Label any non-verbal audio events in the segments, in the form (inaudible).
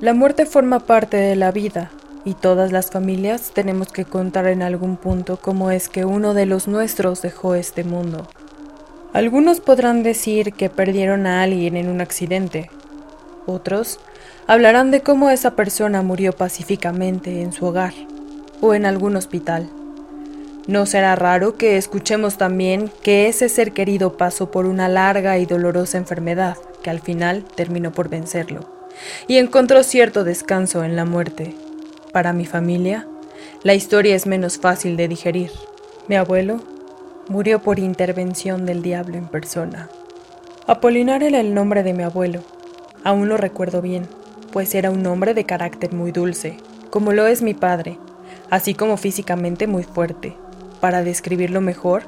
La muerte forma parte de la vida y todas las familias tenemos que contar en algún punto cómo es que uno de los nuestros dejó este mundo. Algunos podrán decir que perdieron a alguien en un accidente. Otros hablarán de cómo esa persona murió pacíficamente en su hogar o en algún hospital. No será raro que escuchemos también que ese ser querido pasó por una larga y dolorosa enfermedad que al final terminó por vencerlo y encontró cierto descanso en la muerte. Para mi familia, la historia es menos fácil de digerir. Mi abuelo murió por intervención del diablo en persona. Apolinar era el nombre de mi abuelo. Aún lo recuerdo bien, pues era un hombre de carácter muy dulce, como lo es mi padre, así como físicamente muy fuerte. Para describirlo mejor,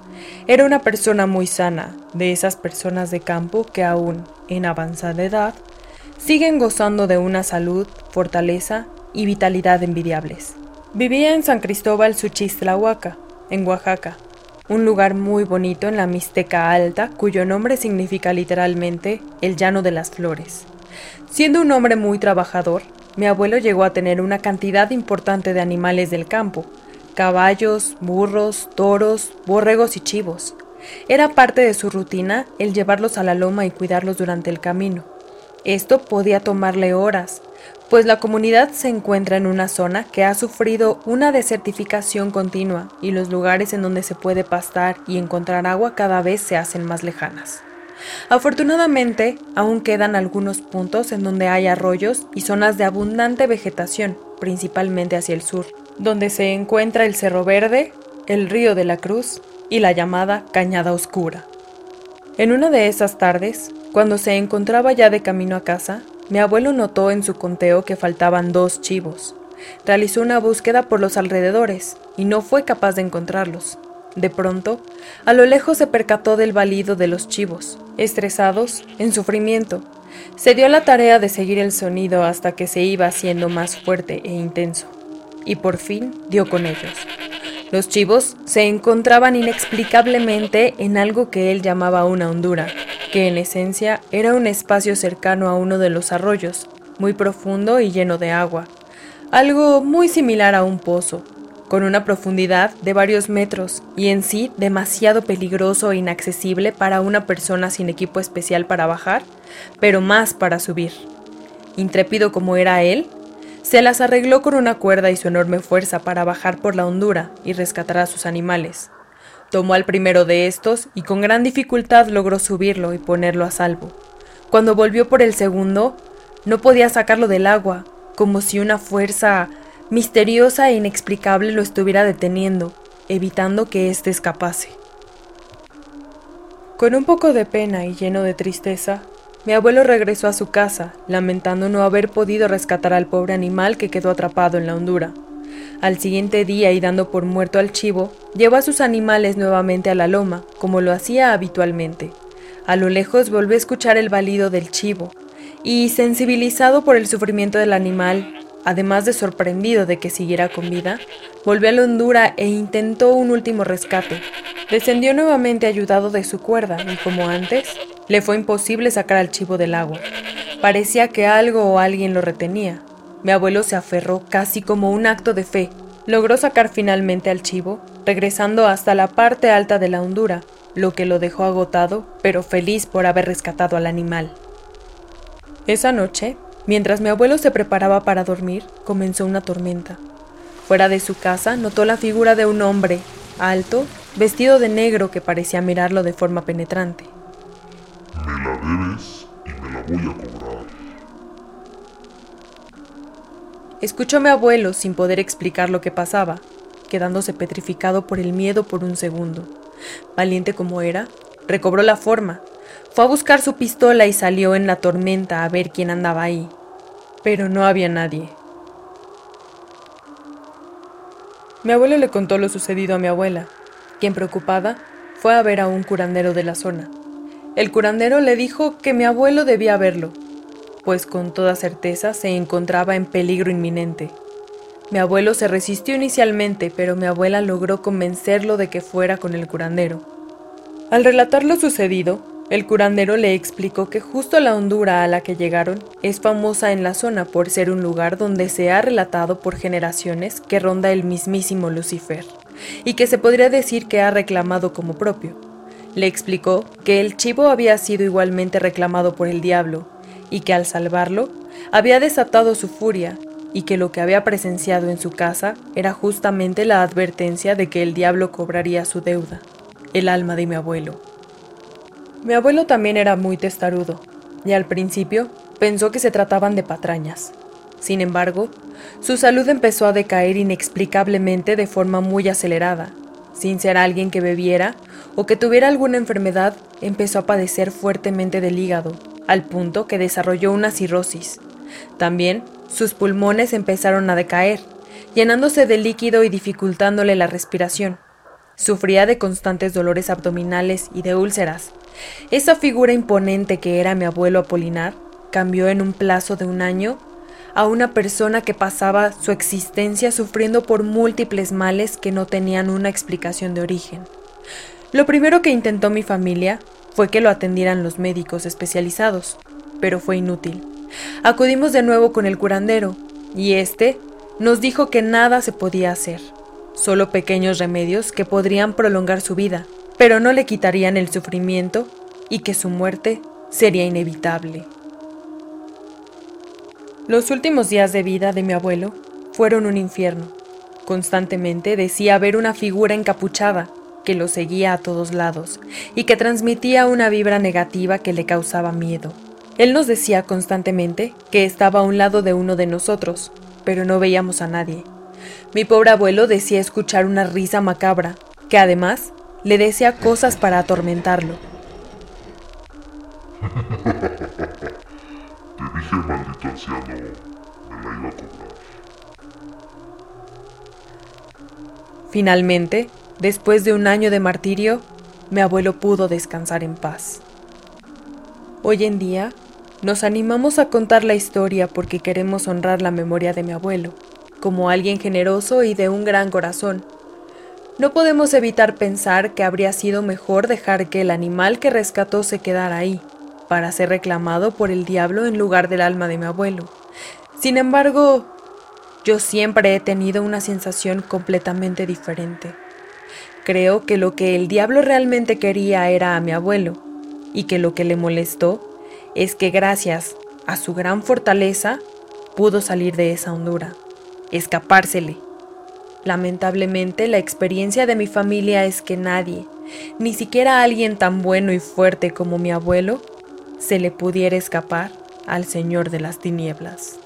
era una persona muy sana, de esas personas de campo que aún, en avanzada edad, siguen gozando de una salud, fortaleza y vitalidad envidiables. Vivía en San Cristóbal Suchistlahuaca, en Oaxaca, un lugar muy bonito en la Mixteca Alta, cuyo nombre significa literalmente el llano de las flores. Siendo un hombre muy trabajador, mi abuelo llegó a tener una cantidad importante de animales del campo, caballos, burros, toros, borregos y chivos. Era parte de su rutina el llevarlos a la loma y cuidarlos durante el camino. Esto podía tomarle horas, pues la comunidad se encuentra en una zona que ha sufrido una desertificación continua y los lugares en donde se puede pastar y encontrar agua cada vez se hacen más lejanas. Afortunadamente, aún quedan algunos puntos en donde hay arroyos y zonas de abundante vegetación, principalmente hacia el sur, donde se encuentra el Cerro Verde, el Río de la Cruz y la llamada Cañada Oscura. En una de esas tardes, cuando se encontraba ya de camino a casa, mi abuelo notó en su conteo que faltaban dos chivos. Realizó una búsqueda por los alrededores y no fue capaz de encontrarlos. De pronto, a lo lejos se percató del balido de los chivos, estresados, en sufrimiento. Se dio la tarea de seguir el sonido hasta que se iba haciendo más fuerte e intenso, y por fin dio con ellos. Los chivos se encontraban inexplicablemente en algo que él llamaba una hondura, que en esencia era un espacio cercano a uno de los arroyos, muy profundo y lleno de agua, algo muy similar a un pozo, con una profundidad de varios metros y en sí demasiado peligroso e inaccesible para una persona sin equipo especial para bajar, pero más para subir. Intrépido como era él, se las arregló con una cuerda y su enorme fuerza para bajar por la hondura y rescatar a sus animales. Tomó al primero de estos y con gran dificultad logró subirlo y ponerlo a salvo. Cuando volvió por el segundo, no podía sacarlo del agua, como si una fuerza misteriosa e inexplicable lo estuviera deteniendo, evitando que éste escapase. Con un poco de pena y lleno de tristeza, mi abuelo regresó a su casa, lamentando no haber podido rescatar al pobre animal que quedó atrapado en la hondura. Al siguiente día y dando por muerto al chivo, llevó a sus animales nuevamente a la loma, como lo hacía habitualmente. A lo lejos volvió a escuchar el balido del chivo, y, sensibilizado por el sufrimiento del animal, además de sorprendido de que siguiera con vida, volvió a la hondura e intentó un último rescate. Descendió nuevamente ayudado de su cuerda y, como antes, le fue imposible sacar al chivo del agua. Parecía que algo o alguien lo retenía. Mi abuelo se aferró casi como un acto de fe. Logró sacar finalmente al chivo, regresando hasta la parte alta de la hondura, lo que lo dejó agotado, pero feliz por haber rescatado al animal. Esa noche, mientras mi abuelo se preparaba para dormir, comenzó una tormenta. Fuera de su casa notó la figura de un hombre, alto, vestido de negro que parecía mirarlo de forma penetrante. Voy a cobrar. Escuchó a mi abuelo sin poder explicar lo que pasaba, quedándose petrificado por el miedo por un segundo. Valiente como era, recobró la forma, fue a buscar su pistola y salió en la tormenta a ver quién andaba ahí. Pero no había nadie. Mi abuelo le contó lo sucedido a mi abuela, quien preocupada fue a ver a un curandero de la zona. El curandero le dijo que mi abuelo debía verlo, pues con toda certeza se encontraba en peligro inminente. Mi abuelo se resistió inicialmente, pero mi abuela logró convencerlo de que fuera con el curandero. Al relatar lo sucedido, El curandero le explicó que justo la hondura a la que llegaron es famosa en la zona por ser un lugar donde se ha relatado por generaciones que ronda el mismísimo Lucifer, y que se podría decir que ha reclamado como propio. Le explicó que el chivo había sido igualmente reclamado por el diablo, y que al salvarlo, había desatado su furia, y que lo que había presenciado en su casa era justamente la advertencia de que el diablo cobraría su deuda, el alma de mi abuelo. Mi abuelo también era muy testarudo, y al principio pensó que se trataban de patrañas. Sin embargo, su salud empezó a decaer inexplicablemente de forma muy acelerada. Sin ser alguien que bebiera o que tuviera alguna enfermedad, empezó a padecer fuertemente del hígado, al punto que desarrolló una cirrosis. También sus pulmones empezaron a decaer, llenándose de líquido y dificultándole la respiración. Sufría de constantes dolores abdominales y de úlceras, esa figura imponente que era mi abuelo Apolinar cambió en un plazo de un año a una persona que pasaba su existencia sufriendo por múltiples males que no tenían una explicación de origen. Lo primero que intentó mi familia fue que lo atendieran los médicos especializados, pero fue inútil. Acudimos de nuevo con el curandero, y éste nos dijo que nada se podía hacer, solo pequeños remedios que podrían prolongar su vida, pero no le quitarían el sufrimiento y que su muerte sería inevitable. Los últimos días de vida de mi abuelo fueron un infierno. Constantemente decía ver una figura encapuchada que lo seguía a todos lados y que transmitía una vibra negativa que le causaba miedo. Él nos decía constantemente que estaba a un lado de uno de nosotros, pero no veíamos a nadie. Mi pobre abuelo decía escuchar una risa macabra, que además le decía cosas para atormentarlo. (laughs) Finalmente, después de un año de martirio, mi abuelo pudo descansar en paz. Hoy en día, nos animamos a contar la historia porque queremos honrar la memoria de mi abuelo, como alguien generoso y de un gran corazón, no podemos evitar pensar que habría sido mejor dejar que el animal que rescató se quedara ahí, para ser reclamado por el diablo en lugar del alma de mi abuelo. Sin embargo, yo siempre he tenido una sensación completamente diferente. Creo que lo que el diablo realmente quería era a mi abuelo, y que lo que le molestó es que gracias a su gran fortaleza pudo salir de esa hondura, escapársele Lamentablemente, la experiencia de mi familia es que nadie, ni siquiera alguien tan bueno y fuerte como mi abuelo, se le pudiera escapar al Señor de las Tinieblas.